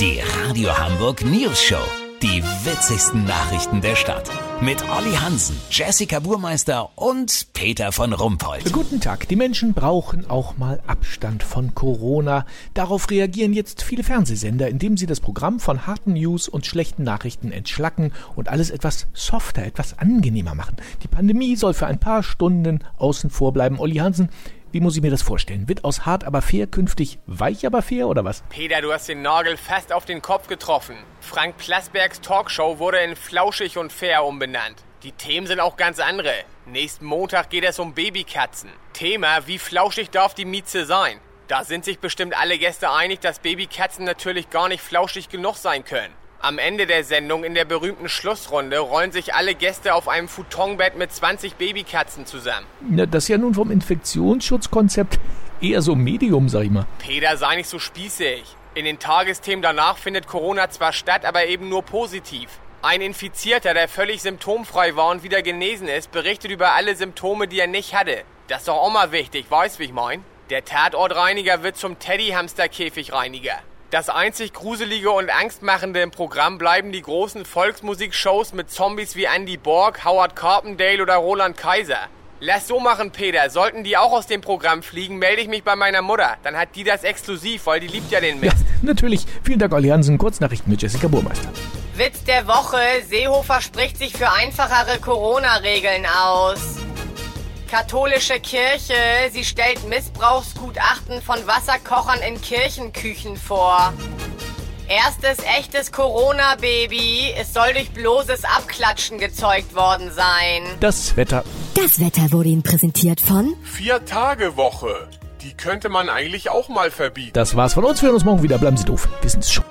Die Radio Hamburg News Show. Die witzigsten Nachrichten der Stadt. Mit Olli Hansen, Jessica Burmeister und Peter von Rumpold. Guten Tag. Die Menschen brauchen auch mal Abstand von Corona. Darauf reagieren jetzt viele Fernsehsender, indem sie das Programm von harten News und schlechten Nachrichten entschlacken und alles etwas softer, etwas angenehmer machen. Die Pandemie soll für ein paar Stunden außen vor bleiben. Olli Hansen, wie muss ich mir das vorstellen? Wird aus hart aber fair künftig weich aber fair oder was? Peter, du hast den Nagel fast auf den Kopf getroffen. Frank Plasbergs Talkshow wurde in Flauschig und Fair umbenannt. Die Themen sind auch ganz andere. Nächsten Montag geht es um Babykatzen. Thema, wie flauschig darf die Mieze sein? Da sind sich bestimmt alle Gäste einig, dass Babykatzen natürlich gar nicht flauschig genug sein können. Am Ende der Sendung in der berühmten Schlussrunde rollen sich alle Gäste auf einem Futonbett mit 20 Babykatzen zusammen. Na, das ist ja nun vom Infektionsschutzkonzept eher so Medium, sag ich mal. Peter, sei nicht so spießig. In den Tagesthemen danach findet Corona zwar statt, aber eben nur positiv. Ein Infizierter, der völlig symptomfrei war und wieder genesen ist, berichtet über alle Symptome, die er nicht hatte. Das ist doch auch mal wichtig, weißt wie ich mein? Der Tatortreiniger wird zum Teddyhamsterkäfigreiniger. Das einzig Gruselige und Angstmachende im Programm bleiben die großen Volksmusikshows mit Zombies wie Andy Borg, Howard Carpendale oder Roland Kaiser. Lass so machen, Peter. Sollten die auch aus dem Programm fliegen, melde ich mich bei meiner Mutter. Dann hat die das exklusiv, weil die liebt ja den Mist. Ja, natürlich. Vielen Dank, Olli Hansen. Kurznachrichten mit Jessica Burmeister. Witz der Woche. Seehofer spricht sich für einfachere Corona-Regeln aus. Katholische Kirche, sie stellt Missbrauchsgutachten von Wasserkochern in Kirchenküchen vor. Erstes echtes Corona-Baby. Es soll durch bloßes Abklatschen gezeugt worden sein. Das Wetter. Das Wetter wurde Ihnen präsentiert von Vier-Tage-Woche. Die könnte man eigentlich auch mal verbieten. Das war's von uns. Wir hören uns morgen wieder. Bleiben Sie doof. Wir sind's schon.